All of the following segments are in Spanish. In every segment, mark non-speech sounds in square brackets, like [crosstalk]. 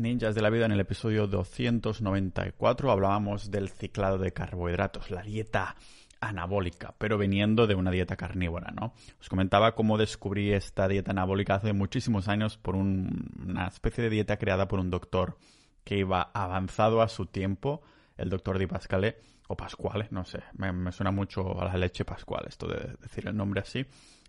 Ninjas de la Vida, en el episodio 294 hablábamos del ciclado de carbohidratos, la dieta anabólica, pero viniendo de una dieta carnívora, ¿no? Os comentaba cómo descubrí esta dieta anabólica hace muchísimos años por una especie de dieta creada por un doctor que iba avanzado a su tiempo, el doctor Di Pascale, o Pascuale, no sé, me, me suena mucho a la leche Pascual esto de decir el nombre así,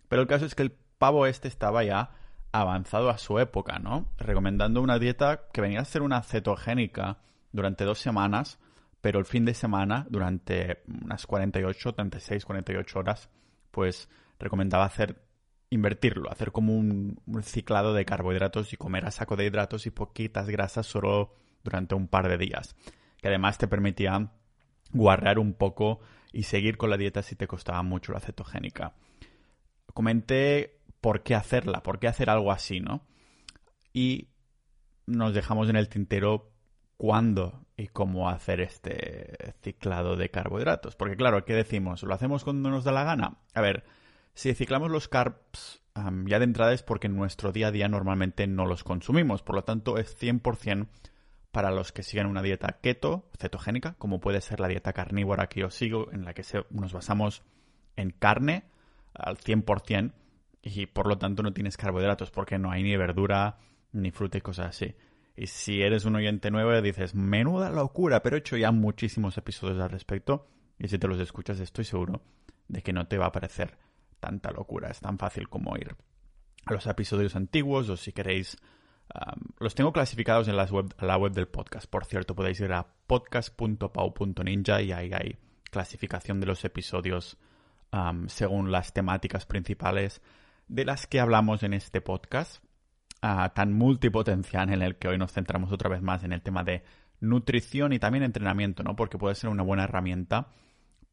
pero el caso es que el pavo este estaba ya avanzado a su época, ¿no? Recomendando una dieta que venía a ser una cetogénica durante dos semanas, pero el fin de semana, durante unas 48, 36, 48 horas, pues recomendaba hacer, invertirlo, hacer como un, ciclado de carbohidratos y comer a saco de hidratos y poquitas grasas solo durante un par de días. Que además te permitía guardar un poco y seguir con la dieta si te costaba mucho la cetogénica. Comenté por qué hacerla, por qué hacer algo así, ¿no? Y nos dejamos en el tintero cuándo y cómo hacer este ciclado de carbohidratos. Porque claro, ¿qué decimos? ¿Lo hacemos cuando nos da la gana? A ver, si ciclamos los carbs ya de entrada es porque en nuestro día a día normalmente no los consumimos. Por lo tanto, es 100% para los que siguen una dieta keto, cetogénica, como puede ser la dieta carnívora que yo sigo, en la que nos basamos en carne al 100% y por lo tanto no tienes carbohidratos porque no hay ni verdura ni fruta y cosas así. Y si eres un oyente nuevo, dices, menuda locura, pero he hecho ya muchísimos episodios al respecto. Y si te los escuchas, estoy seguro de que no te va a parecer tanta locura. Es tan fácil como ir a los episodios antiguos o si queréis. los tengo clasificados en la web, la web del podcast. Por cierto, podéis ir a podcast.pau.ninja y ahí hay clasificación de los episodios según las temáticas principales de las que hablamos en este podcast tan multipotencial en el que hoy nos centramos otra vez más en el tema de nutrición y también entrenamiento, ¿no? Porque puede ser una buena herramienta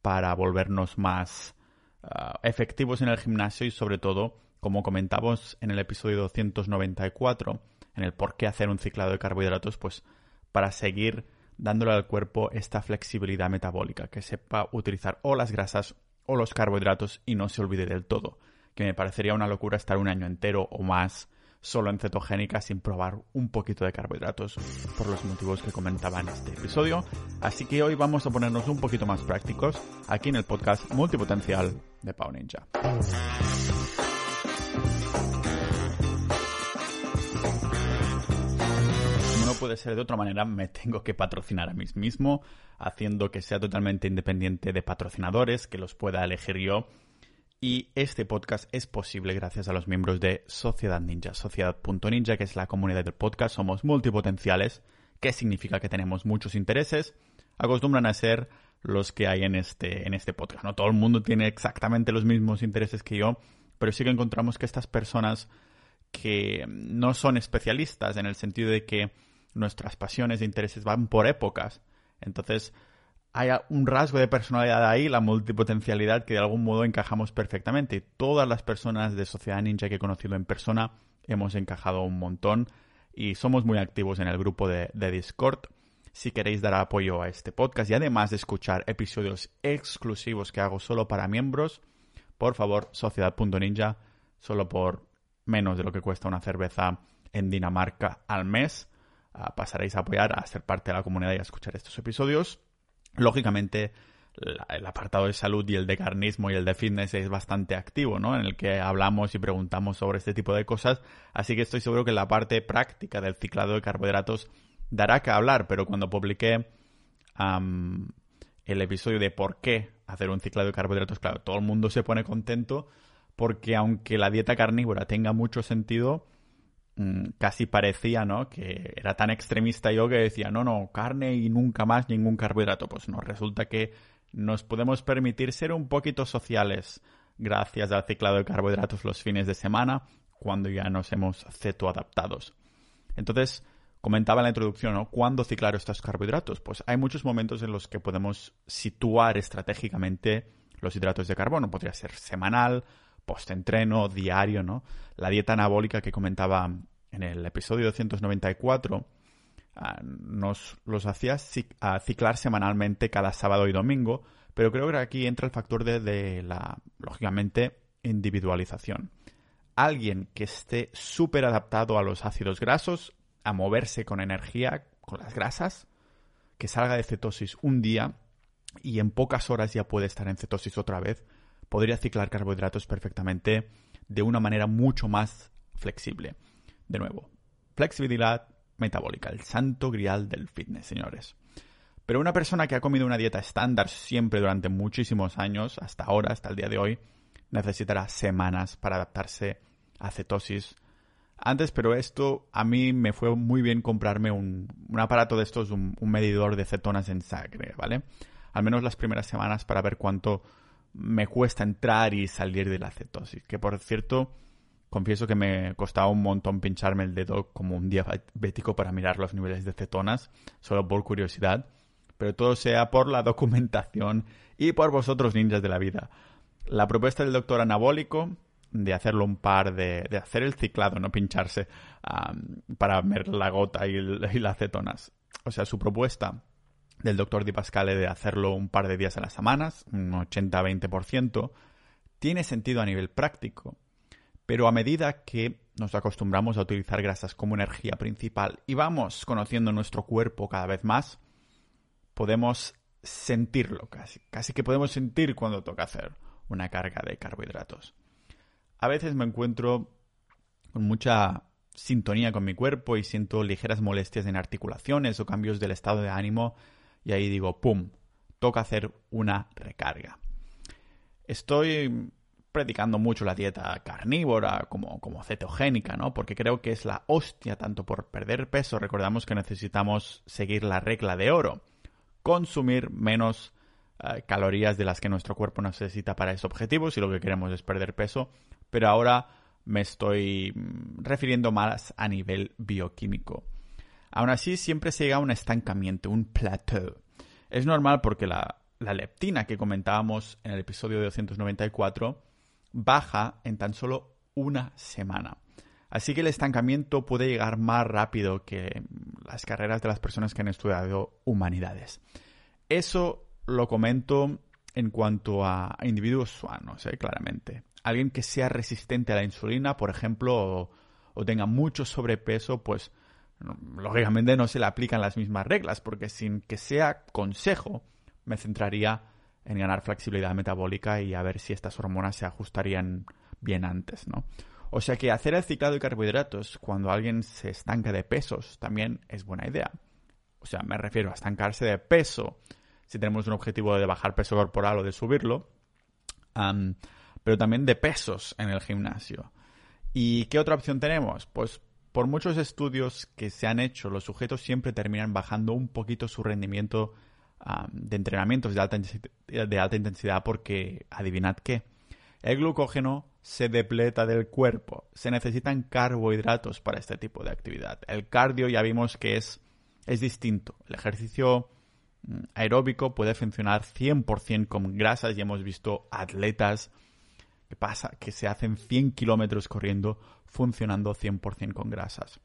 para volvernos más ah, efectivos en el gimnasio y sobre todo, como comentamos en el episodio 294, en el por qué hacer un ciclado de carbohidratos, pues para seguir dándole al cuerpo esta flexibilidad metabólica, que sepa utilizar o las grasas o los carbohidratos y no se olvide del todo, que me parecería una locura estar un año entero o más solo en cetogénica sin probar un poquito de carbohidratos por los motivos que comentaba en este episodio. Así que hoy vamos a ponernos un poquito más prácticos aquí en el podcast multipotencial de Pau Ninja. no puede ser de otra manera, me tengo que patrocinar a mí mismo, haciendo que sea totalmente independiente de patrocinadores, que los pueda elegir yo y este podcast es posible gracias a los miembros de Sociedad Ninja, Sociedad.ninja, que es la comunidad del podcast. Somos multipotenciales, que significa que tenemos muchos intereses. Acostumbran a ser los que hay en este, en este podcast. No todo el mundo tiene exactamente los mismos intereses que yo, pero sí que encontramos que estas personas que no son especialistas en el sentido de que nuestras pasiones e intereses van por épocas. Entonces, hay un rasgo de personalidad ahí, la multipotencialidad, que de algún modo encajamos perfectamente. Todas las personas de Sociedad Ninja que he conocido en persona hemos encajado un montón y somos muy activos en el grupo de, Discord. Si queréis dar apoyo a este podcast y además de escuchar episodios exclusivos que hago solo para miembros, por favor, sociedad.ninja, solo por menos de lo que cuesta una cerveza en Dinamarca al mes, ah, pasaréis a apoyar, a ser parte de la comunidad y a escuchar estos episodios. Lógicamente, el apartado de salud y el de carnismo y el de fitness es bastante activo, ¿no? En el que hablamos y preguntamos sobre este tipo de cosas. Así que estoy seguro que la parte práctica del ciclado de carbohidratos dará que hablar, pero cuando publiqué el episodio de por qué hacer un ciclado de carbohidratos, claro, todo el mundo se pone contento porque aunque la dieta carnívora tenga mucho sentido, casi parecía, ¿no? Que era tan extremista yo que decía, no, no, carne y nunca más ningún carbohidrato. Pues no, resulta que nos podemos permitir ser un poquito sociales gracias al ciclado de carbohidratos los fines de semana cuando ya nos hemos cetoadaptados. Entonces, comentaba en la introducción, ¿no? ¿Cuándo ciclar estos carbohidratos? Pues hay muchos momentos en los que podemos situar estratégicamente los hidratos de carbono. Podría ser semanal, post-entreno, diario, ¿no? La dieta anabólica que comentaba en el episodio 294 ah, nos los hacía ciclar semanalmente cada sábado y domingo, pero creo que aquí entra el factor de, la, lógicamente, individualización. Alguien que esté súper adaptado a los ácidos grasos a moverse con energía, con las grasas, que salga de cetosis un día y en pocas horas ya puede estar en cetosis otra vez, podría ciclar carbohidratos perfectamente de una manera mucho más flexible. De nuevo, flexibilidad metabólica, el santo grial del fitness, señores. Pero una persona que ha comido una dieta estándar siempre durante muchísimos años, hasta ahora, hasta el día de hoy, necesitará semanas para adaptarse a cetosis. Antes, pero esto a mí me fue muy bien comprarme un, aparato de estos, un, un, medidor de cetonas en sangre, ¿vale? Al menos las primeras semanas para ver cuánto me cuesta entrar y salir de la cetosis. Que por cierto, confieso que me costaba un montón pincharme el dedo como un diabético para mirar los niveles de cetonas, solo por curiosidad. Pero todo sea por la documentación y por vosotros ninjas de la vida. La propuesta del doctor anabólico de hacerlo un par de, de hacer el ciclado, no pincharse para ver la gota y, y las cetonas. O sea, su propuesta del doctor Di Pascale de hacerlo un par de días a las semanas, un 80-20%, tiene sentido a nivel práctico. Pero a medida que nos acostumbramos a utilizar grasas como energía principal y vamos conociendo nuestro cuerpo cada vez más, podemos sentirlo casi. Casi que podemos sentir cuando toca hacer una carga de carbohidratos. A veces me encuentro con mucha sintonía con mi cuerpo y siento ligeras molestias en articulaciones o cambios del estado de ánimo y ahí digo, ¡pum!, toca hacer una recarga. Estoy predicando mucho la dieta carnívora como, como cetogénica, ¿no? Porque creo que es la hostia tanto por perder peso. Recordamos que necesitamos seguir la regla de oro. Consumir menos eh, calorías de las que nuestro cuerpo necesita para ese objetivo si lo que queremos es perder peso. Pero ahora me estoy mm, refiriendo más a nivel bioquímico. Aún así, siempre se llega a un estancamiento, un plateau. Es normal porque la, leptina que comentábamos en el episodio de 294 baja en tan solo una semana. Así que el estancamiento puede llegar más rápido que las carreras de las personas que han estudiado humanidades. Eso lo comento en cuanto a individuos sanos, ¿eh? claramente. Alguien que sea resistente a la insulina, por ejemplo, o tenga mucho sobrepeso, pues lógicamente no se le aplican las mismas reglas, porque sin que sea consejo, me centraría en ganar flexibilidad metabólica y a ver si estas hormonas se ajustarían bien antes, ¿no? O sea que hacer el ciclado de carbohidratos cuando alguien se estanca de pesos también es buena idea. O sea, me refiero a estancarse de peso si tenemos un objetivo de bajar peso corporal o de subirlo, pero también de pesos en el gimnasio. ¿Y qué otra opción tenemos? Pues por muchos estudios que se han hecho, los sujetos siempre terminan bajando un poquito su rendimiento de entrenamientos de alta, intensidad porque, adivinad qué, el glucógeno se depleta del cuerpo. Se necesitan carbohidratos para este tipo de actividad. El cardio ya vimos que es, es distinto. El ejercicio mm, aeróbico puede funcionar 100% con grasas y hemos visto atletas que pasa que se hacen 100 kilómetros corriendo funcionando 100% con grasas.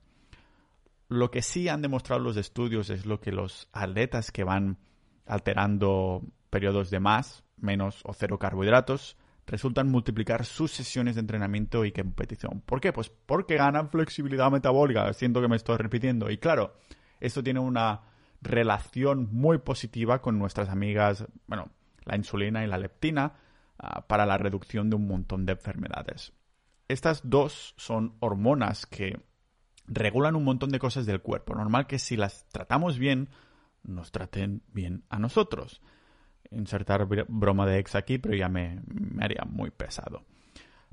Lo que sí han demostrado los estudios es lo que los atletas que van alterando periodos de más, menos o cero carbohidratos, resultan multiplicar sus sesiones de entrenamiento y competición. ¿Por qué? Pues porque ganan flexibilidad metabólica. Siento que me estoy repitiendo. Y claro, esto tiene una relación muy positiva con nuestras amigas, bueno, la insulina y la leptina, ah, para la reducción de un montón de enfermedades. Estas dos son hormonas que regulan un montón de cosas del cuerpo. Normal que si las tratamos bien, nos traten bien a nosotros. Insertar broma de ex aquí, pero ya me, haría muy pesado.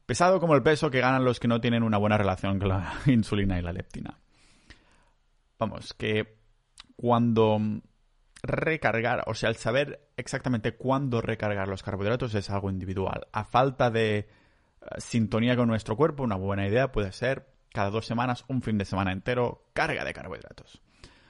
Pesado como el peso que ganan los que no tienen una buena relación con la [laughs] insulina y la leptina. Vamos, que cuando recargar, o sea, el saber exactamente cuándo recargar los carbohidratos es algo individual. A falta de sintonía con nuestro cuerpo, una buena idea puede ser cada dos semanas, un fin de semana entero, carga de carbohidratos.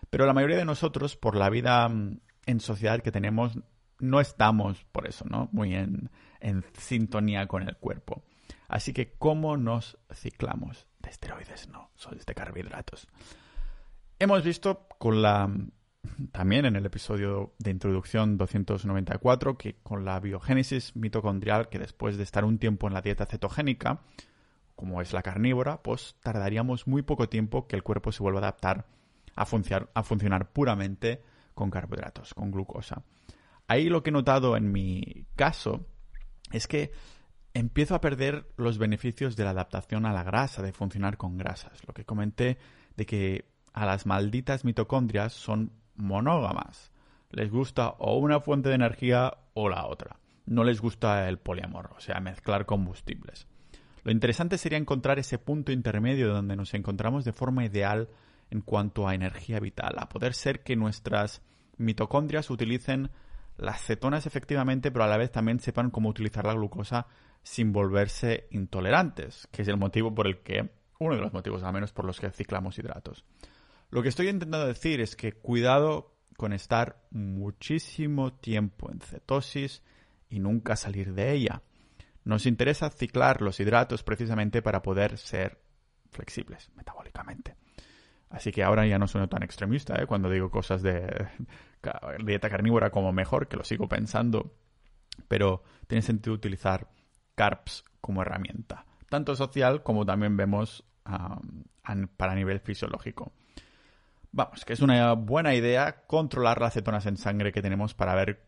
Pero la mayoría de nosotros, por la vida mm, en sociedad que tenemos, no estamos por eso, ¿no? Muy en, en sintonía con el cuerpo. Así que, ¿cómo nos ciclamos? De esteroides, no, son de carbohidratos. Hemos visto con la también en el episodio de introducción 294 que con la biogénesis mitocondrial, que después de estar un tiempo en la dieta cetogénica, como es la carnívora, pues tardaríamos muy poco tiempo que el cuerpo se vuelva a adaptar a, a funcionar puramente con carbohidratos, con glucosa. Ahí lo que he notado en mi caso es que empiezo a perder los beneficios de la adaptación a la grasa, de funcionar con grasas. Lo que comenté de que a las malditas mitocondrias son monógamas. Les gusta o una fuente de energía o la otra. No les gusta el poliamor, o sea, mezclar combustibles. Lo interesante sería encontrar ese punto intermedio donde nos encontramos de forma ideal en cuanto a energía vital, a poder ser que nuestras mitocondrias utilicen las cetonas efectivamente, pero a la vez también sepan cómo utilizar la glucosa sin volverse intolerantes, que es el motivo por el que, uno de los motivos al menos por los que ciclamos hidratos. Lo que estoy intentando decir es que cuidado con estar muchísimo tiempo en cetosis y nunca salir de ella. Nos interesa ciclar los hidratos precisamente para poder ser flexibles metabólicamente. Así que ahora ya no soy tan extremista ¿eh? cuando digo cosas de [laughs] dieta carnívora como mejor, que lo sigo pensando, pero tiene sentido utilizar carbs como herramienta, tanto social como también vemos para nivel fisiológico. Vamos, que es una buena idea controlar las cetonas en sangre que tenemos para ver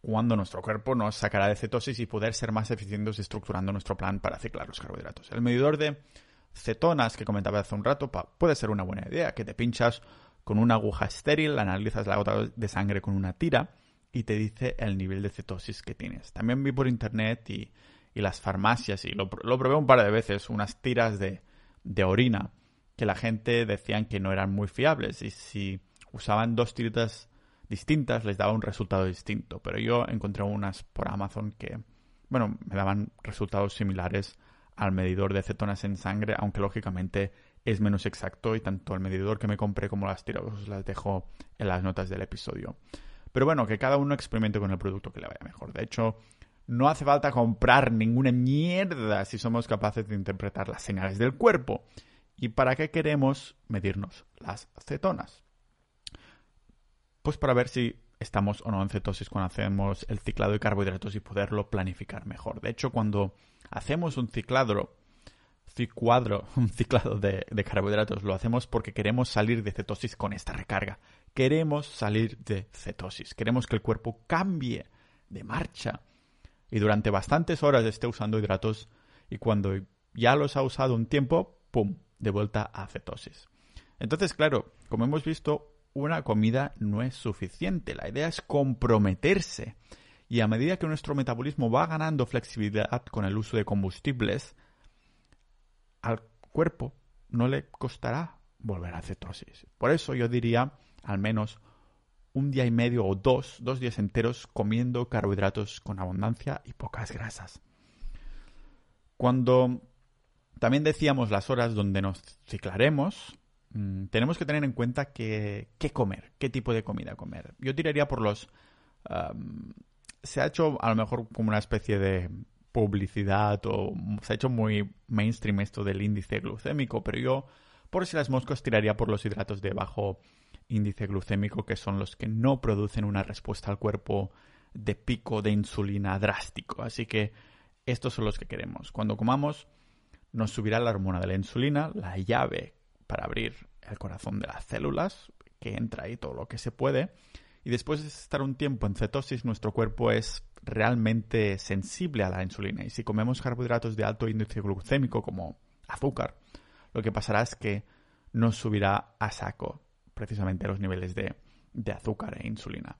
cuándo nuestro cuerpo nos sacará de cetosis y poder ser más eficientes estructurando nuestro plan para ciclar los carbohidratos. El medidor de cetonas que comentaba hace un rato puede ser una buena idea, que te pinchas con una aguja estéril, analizas la gota de sangre con una tira y te dice el nivel de cetosis que tienes. También vi por internet y, las farmacias y lo, probé un par de veces, unas tiras de, de orina que la gente decían que no eran muy fiables y si usaban dos tiritas distintas les daba un resultado distinto. Pero yo encontré unas por Amazon que, bueno, me daban resultados similares al medidor de cetonas en sangre, aunque lógicamente es menos exacto y tanto el medidor que me compré como las tiras os las dejo en las notas del episodio. Pero bueno, que cada uno experimente con el producto que le vaya mejor. De hecho, no hace falta comprar ninguna mierda si somos capaces de interpretar las señales del cuerpo. ¿Y para qué queremos medirnos las cetonas? Pues para ver si estamos o no en cetosis cuando hacemos el ciclado de carbohidratos y poderlo planificar mejor. De hecho, cuando hacemos un ciclado, [laughs] un ciclado de, de, carbohidratos, lo hacemos porque queremos salir de cetosis con esta recarga. Queremos salir de cetosis. Queremos que el cuerpo cambie de marcha y durante bastantes horas esté usando hidratos y cuando ya los ha usado un tiempo, ¡pum!, de vuelta a cetosis. Entonces, claro, como hemos visto, una comida no es suficiente. La idea es comprometerse y a medida que nuestro metabolismo va ganando flexibilidad con el uso de combustibles, al cuerpo no le costará volver a cetosis. Por eso yo diría al menos un día y medio o dos, dos días enteros comiendo carbohidratos con abundancia y pocas grasas. Cuando también decíamos las horas donde nos ciclaremos, mm, tenemos que tener en cuenta qué comer, qué tipo de comida comer. Yo tiraría por los se ha hecho a lo mejor como una especie de publicidad o se ha hecho muy mainstream esto del índice glucémico, pero yo por si las moscas tiraría por los hidratos de bajo índice glucémico que son los que no producen una respuesta al cuerpo de pico de insulina drástico. Así que estos son los que queremos. Cuando comamos nos subirá la hormona de la insulina, la llave para abrir el corazón de las células, que entra ahí todo lo que se puede, y después de estar un tiempo en cetosis, nuestro cuerpo es realmente sensible a la insulina. Y si comemos carbohidratos de alto índice glucémico, como azúcar, lo que pasará es que nos subirá a saco precisamente los niveles de, de azúcar e insulina.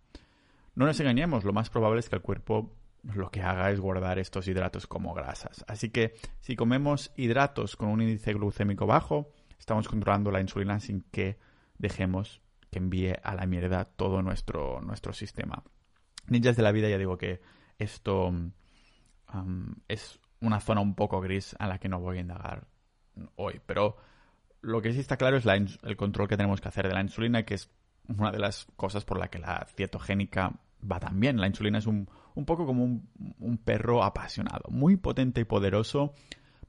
No nos engañemos, lo más probable es que el cuerpo lo que haga es guardar estos hidratos como grasas. Así que si comemos hidratos con un índice glucémico bajo, estamos controlando la insulina sin que dejemos que envíe a la mierda todo nuestro, nuestro sistema. Ninjas de la vida, ya digo que esto es una zona un poco gris a la que no voy a indagar hoy, pero lo que sí está claro es el control que tenemos que hacer de la insulina, que es una de las cosas por la que la cietogénica va tan bien. La insulina es un, un poco como un, perro apasionado, muy potente y poderoso,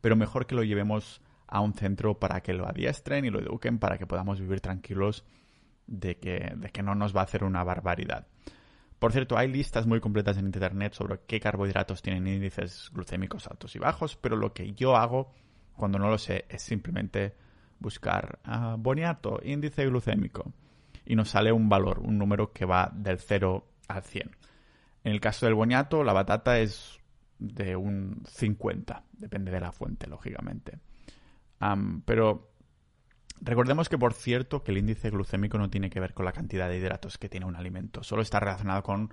pero mejor que lo llevemos a un centro para que lo adiestren y lo eduquen para que podamos vivir tranquilos de que, de que no nos va a hacer una barbaridad. Por cierto, hay listas muy completas en Internet sobre qué carbohidratos tienen índices glucémicos altos y bajos, pero lo que yo hago cuando no lo sé, es simplemente buscar ah, boniato, índice glucémico, y nos sale un valor, un número que va del 0 al 100. En el caso del boniato, la batata es de un 50, depende de la fuente, lógicamente. pero recordemos que, por cierto, que el índice glucémico no tiene que ver con la cantidad de hidratos que tiene un alimento, solo está relacionado con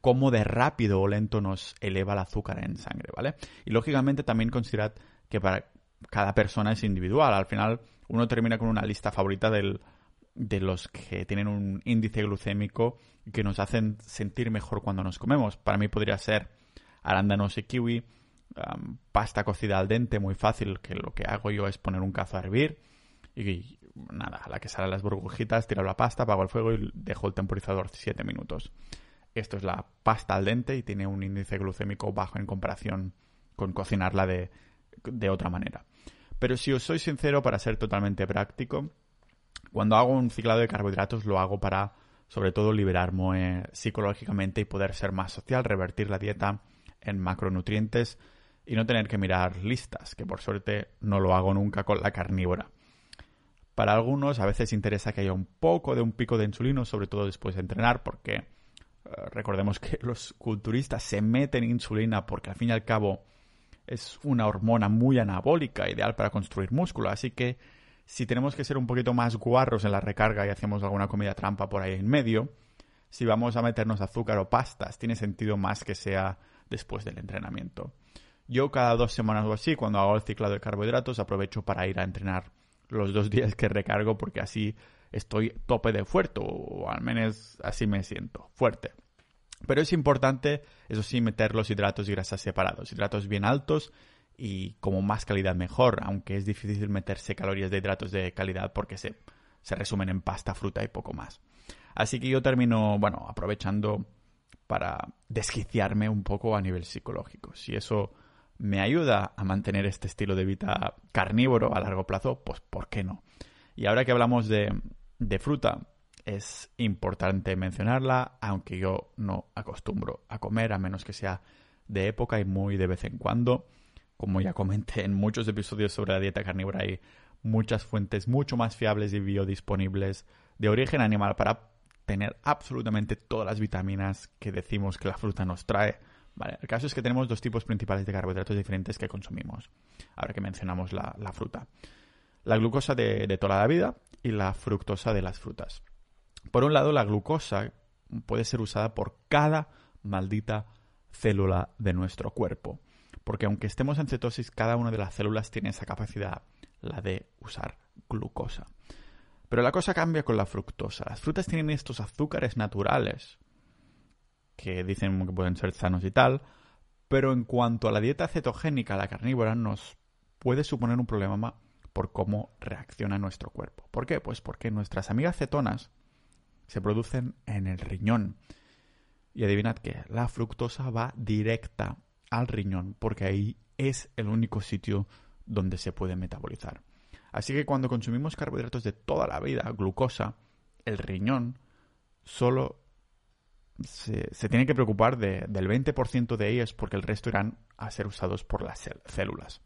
cómo de rápido o lento nos eleva el azúcar en sangre, ¿vale? Y lógicamente también considerad que para cada persona es individual. Al final uno termina con una lista favorita del, de los que tienen un índice glucémico que nos hacen sentir mejor cuando nos comemos. Para mí podría ser arándanos y kiwi, pasta cocida al dente, muy fácil, que lo que hago yo es poner un cazo a hervir y nada, a la que salen las burbujitas, tiro la pasta, apago el fuego y dejo el temporizador 7 minutos. Esto es la pasta al dente y tiene un índice glucémico bajo en comparación con cocinarla de, de otra manera. Pero si os soy sincero, para ser totalmente práctico, cuando hago un ciclado de carbohidratos lo hago para, sobre todo, liberarme psicológicamente y poder ser más social, revertir la dieta en macronutrientes y no tener que mirar listas, que por suerte no lo hago nunca con la carnívora. Para algunos a veces interesa que haya un poco de un pico de insulino, sobre todo después de entrenar, porque eh, recordemos que [laughs] los culturistas se meten insulina porque al fin y al cabo es una hormona muy anabólica, ideal para construir músculo, así que si tenemos que ser un poquito más guarros en la recarga y hacemos alguna comida trampa por ahí en medio, si vamos a meternos azúcar o pastas, tiene sentido más que sea después del entrenamiento. Yo cada dos semanas o así, cuando hago el ciclado de carbohidratos, aprovecho para ir a entrenar los dos [laughs] días que recargo porque así estoy tope de fuerte o al menos así me siento, fuerte. Pero es importante, eso sí, meter los hidratos y grasas separados. Hidratos bien altos y como más calidad mejor, aunque es difícil meterse calorías de hidratos de calidad porque se, se resumen en pasta, fruta y poco más. Así que yo termino, bueno, aprovechando para desquiciarme un poco a nivel psicológico. Si eso me ayuda a mantener este estilo de vida carnívoro a largo plazo, pues ¿por qué no? Y ahora que hablamos de, de fruta, es importante mencionarla, aunque yo no acostumbro a comer, a menos que sea de época y muy de vez en cuando. Como ya comenté en muchos episodios sobre la dieta carnívora, hay muchas fuentes mucho más fiables y biodisponibles de origen animal para tener absolutamente todas las vitaminas que decimos que la fruta nos trae. El caso es que tenemos dos tipos principales de carbohidratos diferentes que consumimos, ahora que mencionamos la, fruta. La glucosa de toda la vida y la fructosa de las frutas. Por un lado, la glucosa puede ser usada por cada maldita célula de nuestro cuerpo. Porque aunque estemos en cetosis, cada una de las células tiene esa capacidad, la de usar glucosa. Pero la cosa cambia con la fructosa. Las frutas tienen estos azúcares naturales, que dicen que pueden ser sanos y tal, pero en cuanto a la dieta cetogénica, la carnívora nos puede suponer un problema por cómo reacciona nuestro cuerpo. ¿Por qué? Pues porque nuestras amigas cetonas se producen en el riñón. Y adivinad que la fructosa va directa al riñón porque ahí es el único sitio donde se puede metabolizar. Así que cuando consumimos carbohidratos de toda la vida, glucosa, el riñón solo se, tiene que preocupar del 20% de ellas porque el resto irán a ser usados por las células.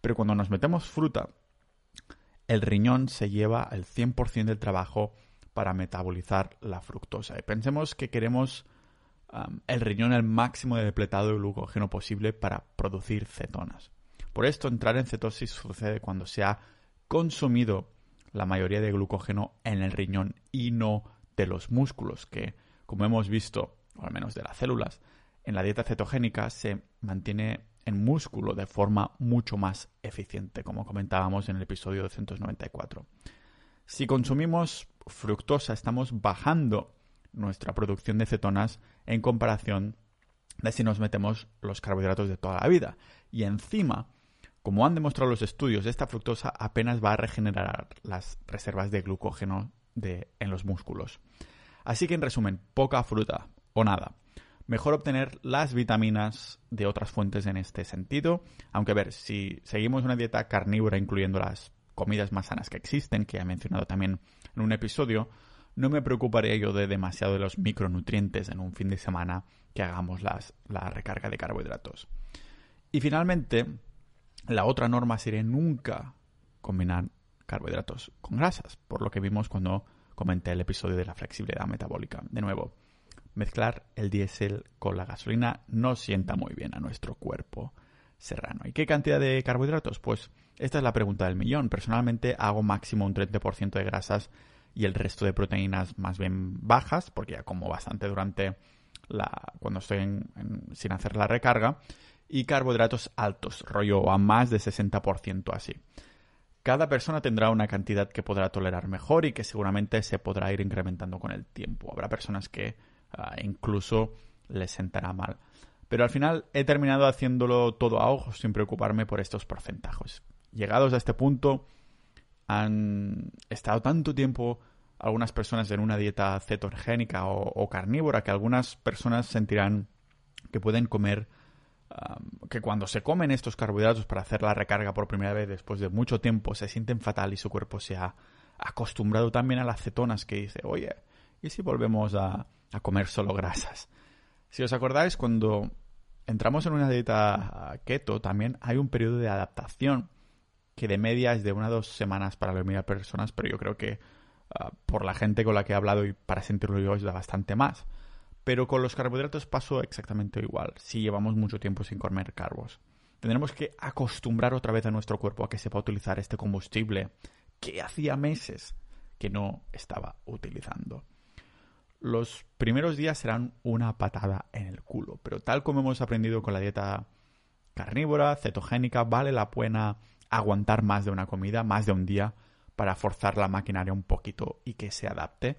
Pero cuando nos metemos fruta, el riñón se lleva el 100% del trabajo para metabolizar la fructosa. Y pensemos que queremos el riñón el máximo de depletado de glucógeno posible para producir cetonas. Por esto, entrar en cetosis sucede cuando se ha consumido la mayoría de glucógeno en el riñón y no de los músculos, que, como hemos visto, o al menos de las células, en la dieta cetogénica se mantiene en músculo de forma mucho más eficiente, como comentábamos en el episodio 294. Si consumimos fructosa estamos bajando nuestra producción de cetonas en comparación de si nos metemos los carbohidratos de toda la vida. Y encima, como han demostrado los estudios, esta fructosa apenas va a regenerar las reservas de glucógeno en los músculos. Así que en resumen, poca fruta o nada. Mejor obtener las vitaminas de otras fuentes en este sentido. Aunque a ver, si seguimos una dieta carnívora incluyendo las comidas más sanas que existen, que he mencionado también en un episodio, no me preocuparé yo de demasiado de los micronutrientes en un fin de semana que hagamos las, la recarga de carbohidratos. Y finalmente, La otra norma sería nunca combinar carbohidratos con grasas, por lo que vimos cuando comenté el episodio de la flexibilidad metabólica. De nuevo, mezclar el diésel con la gasolina no sienta muy bien a nuestro cuerpo serrano. ¿Y qué cantidad de carbohidratos? Pues esta es la pregunta del millón. Personalmente hago máximo un 30% de grasas y el resto de proteínas más bien bajas, porque ya como bastante durante la cuando estoy sin hacer la recarga, y carbohidratos altos, rollo a más de 60% así. Cada persona tendrá una cantidad que podrá tolerar mejor y que seguramente se podrá ir incrementando con el tiempo. Habrá personas que ah, incluso les sentará mal. Pero al final he terminado haciéndolo todo a ojos sin preocuparme por estos porcentajes. Llegados a este punto, han estado tanto tiempo algunas personas en una dieta cetogénica o carnívora que algunas personas sentirán que pueden comer que cuando se comen estos carbohidratos para hacer la recarga por primera vez después de mucho tiempo se sienten fatal y su cuerpo se ha acostumbrado también a las cetonas que dice, oye, ¿y si volvemos a, a comer solo grasas? Si os acordáis, cuando entramos en una dieta keto también hay un periodo de adaptación que de media es de una o dos semanas para la mayoría de personas, pero yo creo que ah, por la gente con la que he hablado y para sentirlo yo es da bastante más. Pero con los carbohidratos pasó exactamente igual, si llevamos mucho tiempo sin comer carbos. Tendremos que acostumbrar otra vez a nuestro cuerpo a que sepa utilizar este combustible que hacía meses que no estaba utilizando. Los primeros días serán una patada en el culo, pero tal como hemos aprendido con la dieta carnívora, cetogénica, vale la pena aguantar más de una comida, más de un día, para forzar la maquinaria un poquito y que se adapte.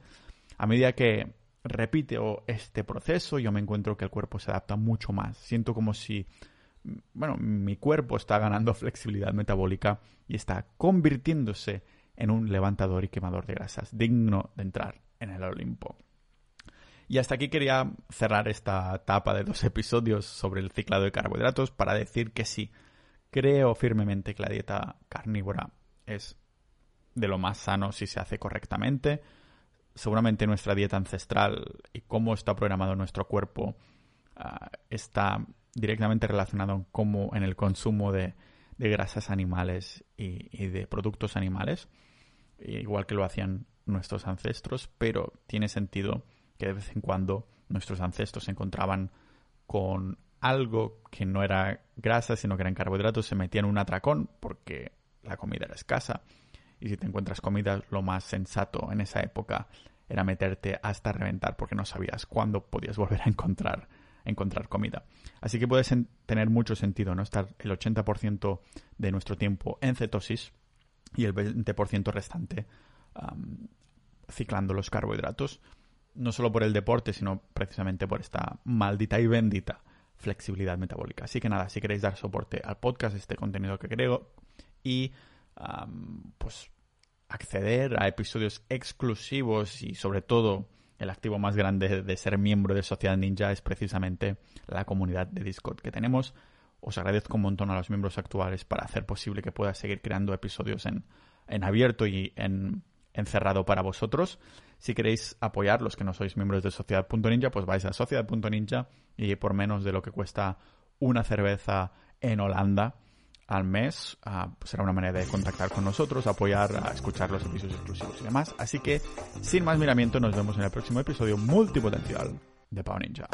A medida que repite este proceso, yo me encuentro que el cuerpo se adapta mucho más. Siento como si, bueno, mi cuerpo está ganando [laughs] flexibilidad metabólica y está convirtiéndose en un levantador y quemador de grasas, digno de entrar en el Olimpo. Y hasta aquí quería cerrar esta etapa de dos episodios sobre el ciclado de carbohidratos para decir que sí, creo firmemente que la dieta carnívora es de lo más sano si se hace correctamente. Seguramente nuestra dieta ancestral y cómo está programado nuestro cuerpo ah, está directamente relacionado con en el consumo de, grasas animales y, de productos animales, igual que lo hacían nuestros ancestros, pero tiene sentido que de vez en cuando nuestros ancestros se encontraban con algo que no era grasa, sino que eran carbohidratos, se metían un atracón porque la comida era escasa. Y si te encuentras comida, lo más sensato en esa época era meterte hasta reventar porque no sabías cuándo podías volver a encontrar, encontrar comida. Así que puede tener mucho sentido no estar el 80% de nuestro tiempo en cetosis y el 20% restante ciclando los carbohidratos, no solo por el deporte, sino precisamente por esta maldita y bendita flexibilidad metabólica. Así que nada, si queréis dar soporte al podcast, este contenido que creo, y pues acceder a episodios exclusivos y sobre todo el activo más grande de ser miembro de Sociedad Ninja es precisamente la comunidad de Discord que tenemos. Os agradezco un montón a los miembros actuales para hacer posible que pueda seguir creando episodios en, en abierto y en encerrado para vosotros. Si queréis apoyar los que no sois miembros de Sociedad.ninja, pues vais a Sociedad.ninja y por menos de lo que cuesta una cerveza en Holanda, al mes. Ah, pues será una manera de contactar con nosotros, apoyar, a escuchar los episodios exclusivos y demás. Así que, sin más miramiento, nos vemos en el próximo episodio multipotencial de Pau Ninja.